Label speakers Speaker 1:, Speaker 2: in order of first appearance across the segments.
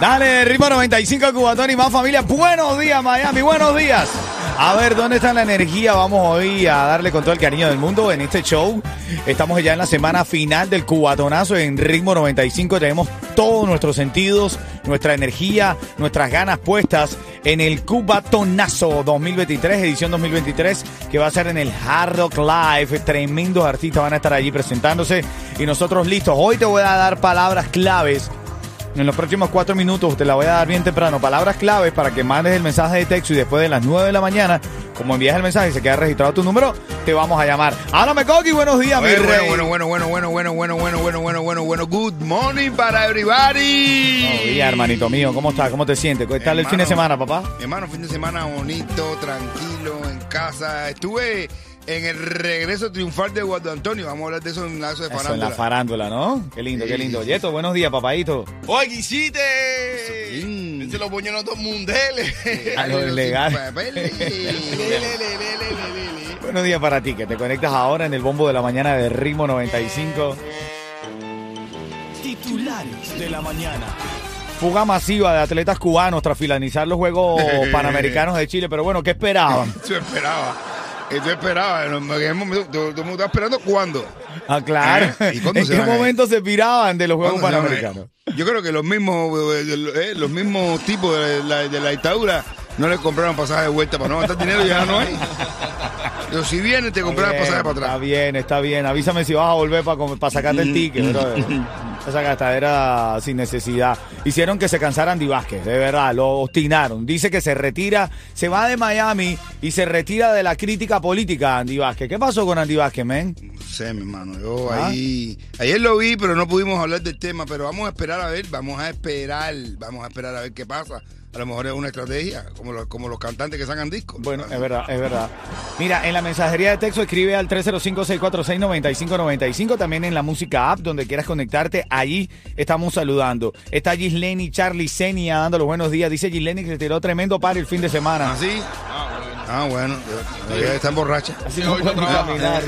Speaker 1: Dale, ritmo 95 Cubatón y más familia. Buenos días, Miami, buenos días. A ver, ¿dónde está la energía? Vamos hoy a darle con todo el cariño del mundo en este show. Estamos ya en la semana final del Cubatonazo en ritmo 95. Tenemos todos nuestros sentidos, nuestra energía, nuestras ganas puestas en el Cubatonazo 2023, edición 2023, que va a ser en el Hard Rock Live. Tremendos artistas van a estar allí presentándose y nosotros listos. Hoy te voy a dar palabras claves en los próximos cuatro minutos te la voy a dar bien temprano. Palabras claves para que mandes el mensaje de texto y después de las nueve de la mañana, como envías el mensaje y se queda registrado tu número, te vamos a llamar. Háblame, Coqui, buenos días, mi
Speaker 2: Bueno,
Speaker 1: rey.
Speaker 2: bueno, bueno, bueno, bueno, bueno, bueno, bueno, bueno, bueno, bueno, bueno. Good morning para everybody.
Speaker 1: Buenos días, hermanito mío. ¿Cómo estás? ¿Cómo te sientes? ¿Qué tal el fin de semana, papá?
Speaker 2: Mi hermano, fin de semana bonito, tranquilo, en casa. Estuve en el regreso triunfal de Guardo Antonio. Vamos a hablar de eso en lazo de
Speaker 1: Eso, en
Speaker 2: farándula.
Speaker 1: la farándula, ¿no? Qué lindo, qué lindo. Yeto, buenos días, papadito.
Speaker 3: Oye.
Speaker 2: Sí.
Speaker 3: Se lo ponían a todo el mundo. Dele.
Speaker 1: A lo
Speaker 2: Los
Speaker 1: ilegal.
Speaker 2: sin papeles.
Speaker 3: Lele, lele, lele, lele, lele.
Speaker 1: Buenos días para ti, que te conectas ahora en el bombo de la mañana de Ritmo 95. Titulares de la mañana. Fuga masiva de atletas cubanos tras finalizar los Juegos Panamericanos de Chile. Pero bueno, ¿qué esperaban?
Speaker 2: Eso esperaba. Eso esperaba. En aquel momento, Todo todo el mundo estaba esperando cuándo.
Speaker 1: Ah, claro.
Speaker 2: ¿Eh? ¿Y cuándo
Speaker 1: ¿En
Speaker 2: se
Speaker 1: qué momento se piraban de los Juegos. Panamericanos?
Speaker 2: Yo creo que los mismos, eh, eh, los mismos tipos de la, de la dictadura no le compraron pasaje de vuelta para no gastar dinero y ya no hay. Pero si viene, te compraron pasaje para
Speaker 1: Está
Speaker 2: atrás.
Speaker 1: bien, está bien. Avísame si vas a volver para sacarte el ticket, brother. Esa gastadera sin necesidad. Hicieron que se cansara Andy Vázquez, de verdad, lo obstinaron. Dice que se retira, se va de Miami y se retira de la crítica política Andy Vázquez. ¿Qué pasó con Andy Vázquez, men?
Speaker 2: No sé, mi hermano. Yo
Speaker 1: ¿Ah?
Speaker 2: ahí. Ayer lo vi, pero no pudimos hablar del tema. Pero vamos a esperar a ver, vamos a esperar, vamos a esperar a ver qué pasa. A lo mejor es una estrategia, como los, como los cantantes que sacan discos.
Speaker 1: Bueno, es verdad, es verdad. Mira, en la mensajería de texto escribe al 305-646-9595. También en la música app, donde quieras conectarte, allí estamos saludando. Está Gisleni, Charlie Senia dando los buenos días. Dice Gisleni que se tiró tremendo par el fin de semana.
Speaker 2: ¿Ah, sí? Ah, bueno. Ella está borracha.
Speaker 1: Así no puede ni caminar.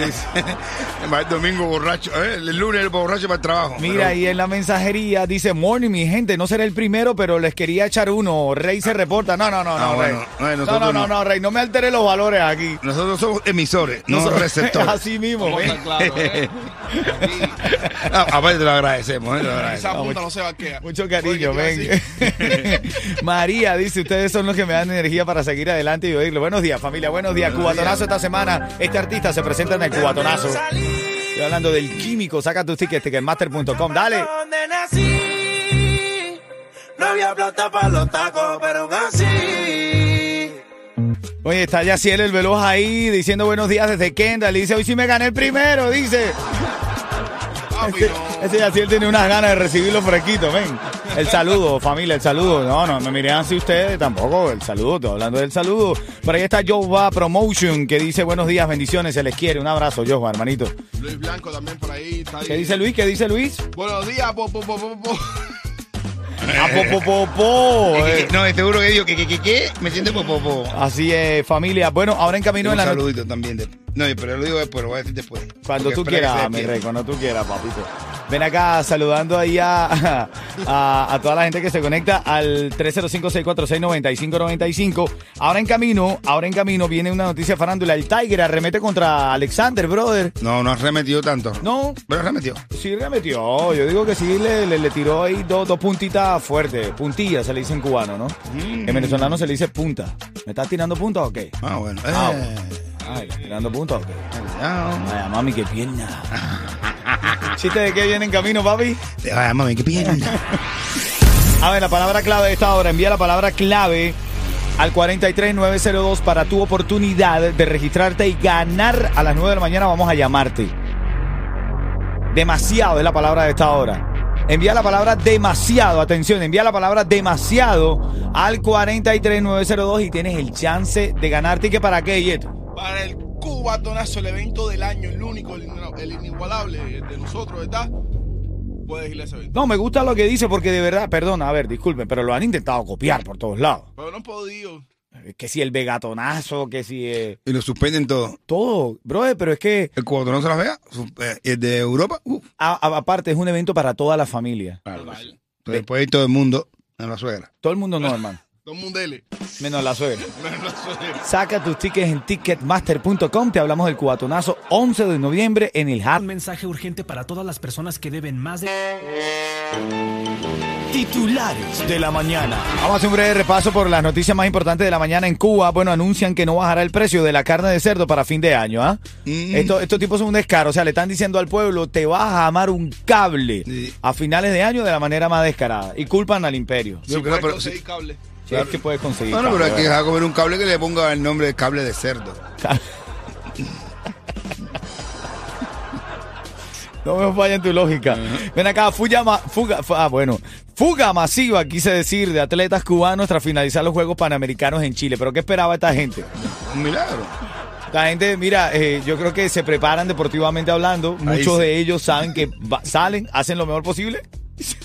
Speaker 2: Va el domingo borracho. ¿eh? El lunes borracho para el trabajo.
Speaker 1: Mira,
Speaker 2: Pero-
Speaker 1: y en la mensajería dice, morning, mi gente, no seré el primero, pero les quería echar uno. Rey se reporta. No, no, no,
Speaker 2: Ah,
Speaker 1: no, Rey.
Speaker 2: bueno. No,
Speaker 1: No, no, no,
Speaker 2: no.
Speaker 1: no, Rey, no me altere los valores aquí.
Speaker 2: Nosotros somos emisores, no
Speaker 1: Nosotros-
Speaker 2: receptores.
Speaker 1: Así mismo,
Speaker 3: a estar claro, ¿eh?
Speaker 2: Ah, aparte te lo agradecemos, ¿eh? Lo agradecemos.
Speaker 3: Esa punta no se vaquea.
Speaker 1: Mucho cariño,
Speaker 3: Oye, ¿qué te iba a
Speaker 1: ven. María dice, ustedes son los que me dan energía para seguir adelante y oírlo. Buenos días, familia, buenos días. Cubatonazo esta semana. Este artista se presenta en el Cubatonazo. Estoy hablando del químico. Saca tus tickets, ticketmaster.com. Dale.
Speaker 4: No había plata para los tacos, pero así.
Speaker 1: Oye, está Yaciel el veloz ahí diciendo buenos días desde Kendall. Dice, hoy sí me gané el primero, dice. Ese Yaciel tiene unas ganas de recibirlo fresquito, ven. El saludo, familia, el saludo. No, no, me miren así ustedes tampoco. El saludo, estoy hablando del saludo. Por ahí está Jova Promotion que dice buenos días, bendiciones, se les quiere. Un abrazo, Jova, hermanito.
Speaker 3: Luis Blanco también por ahí. Está ahí.
Speaker 1: ¿Qué dice Luis? ¿Qué dice Luis?
Speaker 3: Buenos días, po, po, po, po, po.
Speaker 1: A po, po, po, po, eh.
Speaker 2: No, seguro que digo que, que, que, que me siento popopo.
Speaker 1: Así es, familia. Bueno, ahora en camino
Speaker 2: Un
Speaker 1: en la
Speaker 2: saludito también. de- no, pero lo digo después, lo voy a decir después.
Speaker 1: Cuando
Speaker 2: Porque
Speaker 1: tú quieras, mi rey, cuando tú quieras, papito. Ven acá saludando ahí a, a, a toda la gente que se conecta al 305-646-9595. Ahora en camino, ahora en camino viene una noticia farándula. El Tiger arremete contra Alexander, brother.
Speaker 2: No, no ha remetido tanto.
Speaker 1: No,
Speaker 2: Pero remetió.
Speaker 1: sí remetió. Yo digo que sí le, le, le tiró ahí dos, dos puntitas fuertes. Puntillas se le dice en cubano, ¿no? En venezolano se le dice punta. ¿Me estás tirando punta o qué?
Speaker 2: Ah, bueno.
Speaker 1: Ah,
Speaker 2: Eh,
Speaker 1: Ay, tirando punta o qué?
Speaker 2: ah,
Speaker 1: Ay, mami, qué pierna. ¿Chiste de qué viene en camino, papi?
Speaker 2: Ay, mami, qué pierna.
Speaker 1: A ver, la palabra clave de esta hora. Envía la palabra clave al 43902 para tu oportunidad de registrarte y ganar a las 9 de la mañana. Vamos a llamarte. Demasiado es la palabra de esta hora. Envía la palabra demasiado, atención, envía la palabra demasiado al 43902 y tienes el chance de ganar ticket para qué, Yeto.
Speaker 3: Para el cubatonazo, el evento del año, el único, el, el inigualable el de nosotros, ¿verdad? Puedes ir a ese evento.
Speaker 1: No, me gusta lo que dice porque de verdad, perdona, a ver, disculpen, pero lo han intentado copiar por todos lados.
Speaker 3: Pero no he podido.
Speaker 1: Que si el vegatonazo, que si eh,
Speaker 2: Y lo suspenden todo.
Speaker 1: todo, brother, pero es que
Speaker 2: El cuando no se las vea, su- eh, el de Europa, uf,
Speaker 1: a- a- aparte es un evento para toda la familia.
Speaker 2: claro, puede ir todo el mundo a la suegra.
Speaker 1: Todo el mundo no, hermano,
Speaker 3: Todo el mundo dele.
Speaker 1: menos la suegra.
Speaker 3: Menos la suegra.
Speaker 1: Saca tus tickets en ticketmaster.com. Te hablamos del cubatonazo 11 de noviembre en el Hub.
Speaker 5: Un mensaje urgente para todas las personas que deben más de...
Speaker 1: Titulares de la mañana. Vamos a hacer un breve repaso por las noticias más importantes de la mañana en Cuba. Bueno, anuncian que no bajará el precio de la carne de cerdo para fin de año. ¿ah?
Speaker 2: Mm.
Speaker 1: Esto- estos tipos son un descaro. O sea, le están diciendo al pueblo, te vas a amar un cable
Speaker 2: Sí.
Speaker 1: a finales de año de la manera más descarada. Y culpan al imperio.
Speaker 2: Sí, pero- pero-
Speaker 3: conseguir cable.
Speaker 1: Si es que puedes conseguir.
Speaker 2: Bueno, pero hay que dejar comer un cable que le ponga el nombre de cable de cerdo.
Speaker 1: No me falla en tu lógica. Ven acá, fuga, fuga, fu- ah, bueno, fuga masiva, quise decir, de atletas cubanos tras finalizar los Juegos Panamericanos en Chile. ¿Pero qué esperaba esta gente?
Speaker 2: Un milagro.
Speaker 1: La gente, mira, eh, yo creo que se preparan deportivamente hablando. Muchos
Speaker 2: sí.
Speaker 1: de ellos saben que va- salen, hacen lo mejor posible.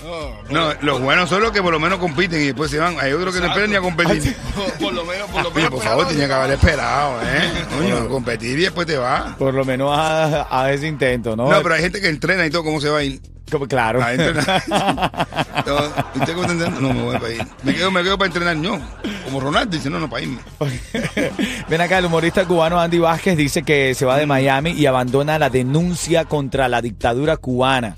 Speaker 3: Oh,
Speaker 2: No, los buenos son los que por lo menos compiten y después se van. Hay otros que no esperan ni a competir.
Speaker 3: por, por lo menos, por lo
Speaker 2: Oye,
Speaker 3: menos.
Speaker 2: por favor, tenía que haber esperado, ¿eh? Coño, competir y después te va.
Speaker 1: Por lo menos a, a ese intento, ¿no?
Speaker 2: No, pero hay gente que entrena y todo, ¿cómo se va a ir?
Speaker 1: Como- Claro.
Speaker 2: A entrenar. No, ¿Usted cómo está entrenando? No, me voy para ir. Me quedo, me quedo para entrenar yo. Como Ronaldo dice, no, no, para irme.
Speaker 1: Ven acá, el humorista cubano Andy Vázquez dice que se va de Miami y abandona la denuncia contra la dictadura cubana.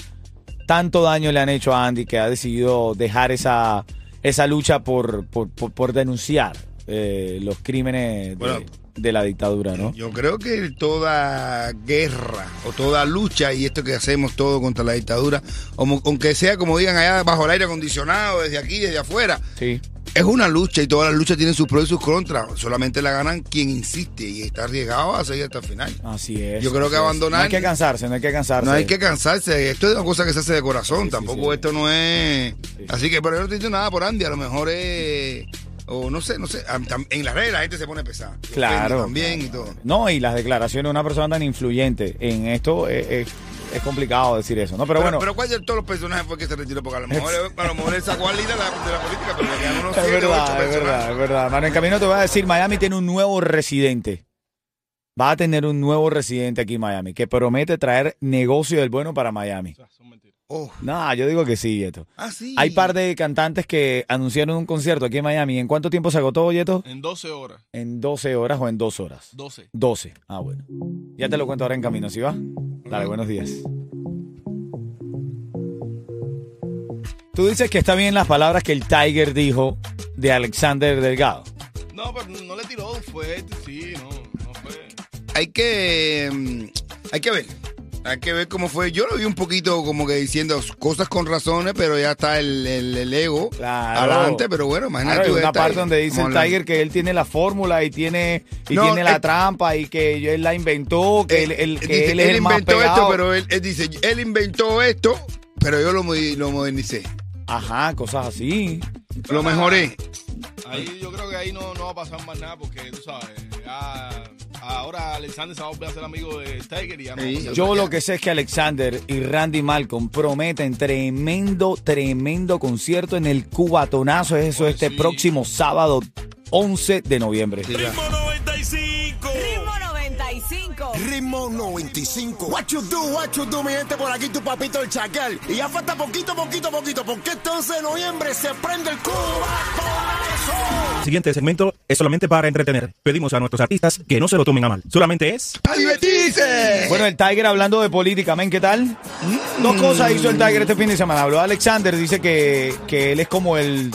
Speaker 1: Tanto daño le han hecho a Andy que ha decidido dejar esa, esa lucha por, por, por- por denunciar eh, los crímenes de,
Speaker 2: Bueno.
Speaker 1: de la dictadura, ¿no?
Speaker 2: Yo creo que toda guerra o toda lucha y esto que hacemos todo contra la dictadura, aunque sea como digan allá bajo el aire acondicionado, desde aquí, desde afuera,
Speaker 1: Sí.
Speaker 2: Es una lucha y todas las luchas tienen sus pros y sus contras. Solamente la ganan quien insiste y está arriesgado a seguir hasta el final.
Speaker 1: Así es.
Speaker 2: Yo creo que abandonar-
Speaker 1: No hay que cansarse, no hay que cansarse.
Speaker 2: No hay que cansarse, esto es una cosa que se hace de corazón,
Speaker 1: Sí,
Speaker 2: tampoco
Speaker 1: sí.
Speaker 2: esto no es...
Speaker 1: Sí.
Speaker 2: Así que, pero yo no te digo nada por Andy, a lo mejor es... O no sé, no sé, en las redes la gente se pone pesada.
Speaker 1: Claro.
Speaker 2: También y todo.
Speaker 1: No, y las declaraciones de una persona tan influyente en esto es, es- es complicado decir eso, ¿no? Pero,
Speaker 2: Pero,
Speaker 1: bueno,
Speaker 2: pero ¿cuál de todos los personajes fue que se retiró? Porque a lo mejor, a lo mejor él sacó al líder de la, de la política, pero le quedan unos
Speaker 1: es
Speaker 2: 7, 8
Speaker 1: verdad, es verdad, es verdad. Mano, en camino te voy a decir, Miami tiene un nuevo residente. Va a tener un nuevo residente aquí en Miami que promete traer negocio del bueno para Miami.
Speaker 3: O sea, son mentiras.
Speaker 2: Oh,
Speaker 1: No, yo digo que sí, Yeto.
Speaker 2: ah, sí.
Speaker 1: Hay par de cantantes que anunciaron un concierto aquí en Miami. ¿En cuánto tiempo se agotó, Yeto?
Speaker 3: En 12 horas.
Speaker 1: ¿En 12 horas o en 2 horas?
Speaker 3: 12.
Speaker 1: 12. Ah, bueno. Ya te lo cuento ahora en camino, ¿sí va? Dale, buenos días. Tú dices que está bien las palabras que el Tiger dijo de Alexander Delgado.
Speaker 3: No, pero no le tiró fuerte, sí, no, no fue.
Speaker 2: Hay que... mm, Hay que ver. Hay que ver cómo fue. Yo lo vi un poquito como que diciendo cosas con razones, pero ya está el, el- el ego
Speaker 1: Claro.
Speaker 2: adelante. Pero bueno, imagínate
Speaker 1: Claro, hay
Speaker 2: tú
Speaker 1: una parte donde dice el
Speaker 2: la-
Speaker 1: Tiger que él tiene la fórmula y tiene y
Speaker 2: No,
Speaker 1: tiene la
Speaker 2: él-
Speaker 1: trampa y que él la inventó, que él, él- que
Speaker 2: dice,
Speaker 1: él es el más
Speaker 2: inventó
Speaker 1: pegado.
Speaker 2: esto, pero él, él dice, él inventó esto, pero yo lo, lo modernicé.
Speaker 1: Ajá, cosas así.
Speaker 2: Lo mejoré.
Speaker 3: Ahí yo creo que ahí no, no va a pasar más nada porque tú sabes, ya, ahora Alexander se va a volver a ser amigo de Tiger y ya no.
Speaker 2: Sí,
Speaker 3: va a pasar
Speaker 1: Yo lo que sé es que Alexander y Randy Malcolm prometen tremendo, tremendo concierto en el Cubatonazo. Eso
Speaker 3: Pues
Speaker 1: este
Speaker 3: sí.
Speaker 1: próximo sábado 11 de noviembre.
Speaker 6: Ritmo 95.
Speaker 7: Ritmo 95.
Speaker 8: Ritmo 95. What you do, what you do, mi gente, por aquí tu papito el chacal. Y ya falta poquito, poquito, poquito, porque este 11 de noviembre se prende el Cubatonazo.
Speaker 9: El siguiente segmento es solamente para entretener. Pedimos a nuestros artistas que no se lo tomen a mal. Solamente es
Speaker 2: ¡A divertirse!
Speaker 1: Bueno, el Tiger hablando de política, men, ¿qué tal? Dos cosas hizo el Tiger este fin de semana. Habló de Alexander, dice que, que él es como el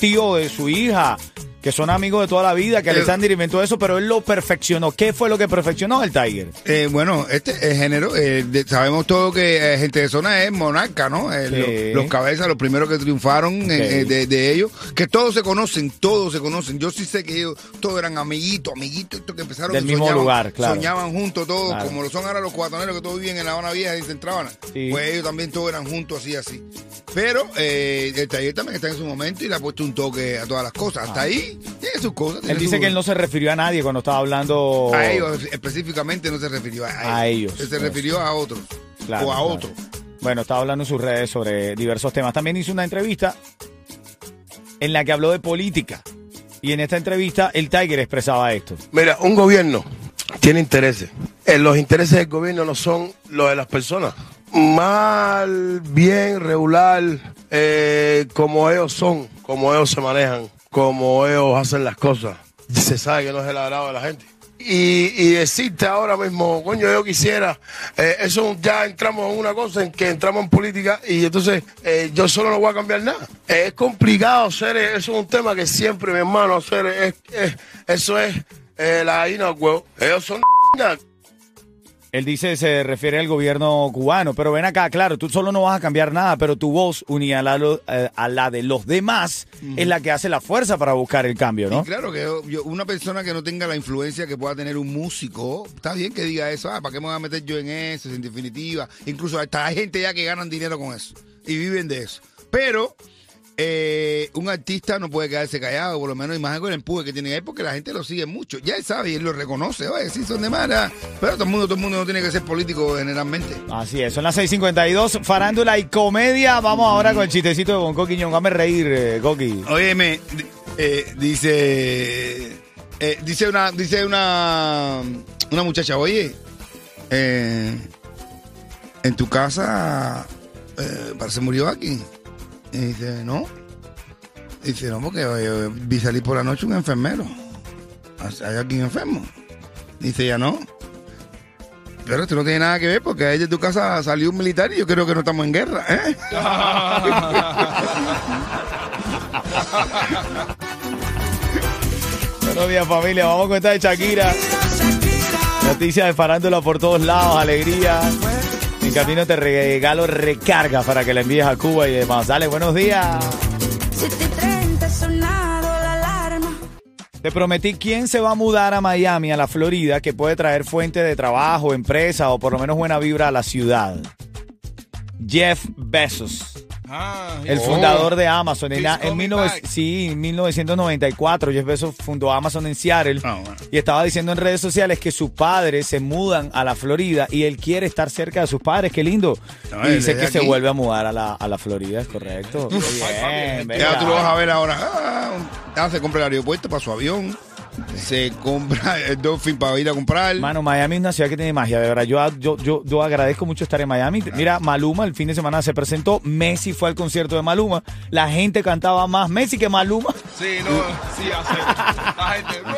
Speaker 1: tío de su hija que son amigos de toda la vida, que. Alexander inventó eso, pero él lo perfeccionó. ¿Qué fue lo que perfeccionó el Tiger?
Speaker 2: Eh, bueno, este es género, eh, de- sabemos todo que eh, gente de zona es monarca, ¿no? Eh,
Speaker 1: Sí.
Speaker 2: lo- los cabezas, los primeros que triunfaron eh, eh, de, de ellos, que todos se conocen, todos se conocen. Yo sí sé que ellos todos eran amiguitos, amiguitos, estos que empezaron
Speaker 1: Del mismo
Speaker 2: soñaban-
Speaker 1: lugar, claro.
Speaker 2: Soñaban juntos todos,
Speaker 1: Claro.
Speaker 2: como lo son ahora los cuatoneros que todos viven en La Habana Vieja y Central Habana.
Speaker 1: Sí.
Speaker 2: Pues ellos también todos eran juntos así, así. Pero eh, el taller también está en su momento y le ha puesto un toque a todas las cosas. Hasta ahí tiene sus cosas.
Speaker 1: Él dice
Speaker 2: su-
Speaker 1: que él no se refirió a nadie cuando estaba hablando.
Speaker 2: a ellos específicamente no se refirió a,
Speaker 1: A ellos.
Speaker 2: Se refirió a otros.
Speaker 1: Claro,
Speaker 2: o a
Speaker 1: claro.
Speaker 2: otros.
Speaker 1: Bueno, estaba hablando en sus redes sobre diversos temas. También hizo una entrevista en la que habló de política. Y en esta entrevista el Tiger expresaba esto.
Speaker 10: Mira, un gobierno tiene intereses. Eh, los intereses del gobierno no son los de las personas. Mal, bien, regular, eh, como ellos son, como ellos se manejan, como ellos hacen las cosas. Se sabe que no es el agrado de la gente. Y, y decirte ahora mismo, coño, yo quisiera, eh, eso ya entramos en una cosa en que entramos en política y entonces eh, yo solo no voy a cambiar nada. Eh, es complicado hacer, eh, eso es un tema que siempre, mi hermano, hacer, es, es- eso es la gallina huevo. Ellos son
Speaker 1: Él dice, se refiere al gobierno cubano, pero ven acá, claro, tú solo no vas a cambiar nada, pero tu voz unida a la, eh, a la de los demás es la que hace la fuerza para buscar el cambio, ¿no?
Speaker 2: Claro que yo- yo- una persona que no tenga la influencia que pueda tener un músico, está bien que diga eso, ah, ¿para qué me voy a meter yo en eso? En definitiva, incluso hasta hay gente ya que ganan dinero con eso y viven de eso. Pero eh, un artista no puede quedarse callado, por lo menos imagen con el empuje que tiene él, porque la gente lo sigue mucho. Ya él sabe y él lo reconoce, oye, sí son de mala. Pero todo el mundo, todo el mundo no tiene que ser político generalmente.
Speaker 1: Así es, son las 6.52, farándula y comedia. Vamos ahora con el chistecito de Bonco Quiñón. Dame reír, eh, Coqui.
Speaker 2: Óyeme, eh, dice, eh, dice una, dice una, una muchacha, oye, eh, en tu casa eh, parece murió aquí. Y dice, no. Dice, no, porque eh, vi salir por la noche un enfermero. ¿Hay alguien enfermo? Dice, ya no. Pero esto no tiene nada que ver porque ahí de tu casa salió un militar y yo creo que no estamos en guerra, ¿eh?
Speaker 1: Buenos días, familia. Vamos con esta de Shakira. Noticias de farándula por todos lados, alegría. En camino te regalo recarga para que la envíes a Cuba y demás. Dale, buenos días.
Speaker 11: 7:30 sonado la alarma.
Speaker 1: Te prometí quién se va a mudar a Miami, a la Florida, que puede traer fuente de trabajo, empresa o por lo menos buena vibra a la ciudad. Jeff Bezos.
Speaker 3: Ah,
Speaker 1: El
Speaker 3: oh.
Speaker 1: fundador de Amazon. En, en
Speaker 3: coming
Speaker 1: 19
Speaker 3: back.
Speaker 1: sí, en 1994, Jeff Bezos fundó Amazon en Seattle
Speaker 2: Ah, bueno.
Speaker 1: y estaba diciendo en redes sociales que sus padres se mudan a la Florida y él quiere estar cerca de sus padres. Qué lindo.
Speaker 2: No,
Speaker 1: y dice que se vuelve a mudar a la, a la Florida, es correcto. Bien,
Speaker 2: Ya tú lo vas a ver ahora. Ah, se compra el aeropuerto para su avión. Se compra el Dolphin para ir a comprar.
Speaker 1: Mano, Miami es una ciudad que tiene magia, de verdad. Yo, yo, yo, yo agradezco mucho estar en Miami. Mira, Maluma el fin de semana se presentó. Messi fue al concierto de Maluma. La gente cantaba más Messi que Maluma.
Speaker 3: Sí, no, sí, hace. La gente.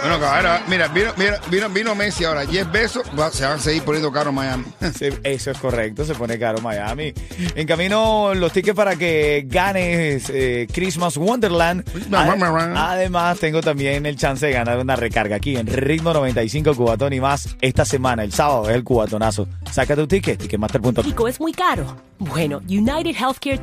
Speaker 2: Bueno, cabrón, mira, vino, mira, vino, vino Messi ahora. 10 besos, va- se van a seguir poniendo caro Miami.
Speaker 1: Sí, eso es correcto, se pone caro Miami. En camino los tickets para que ganes eh, Christmas Wonderland. Ade- Además, tengo también el chance de ganar una recarga aquí en Ritmo 95 Cubatón y más esta semana. El sábado es el cubatonazo. Saca tu ticket, ticketmaster.com.
Speaker 12: México es muy caro. Bueno, United Healthcare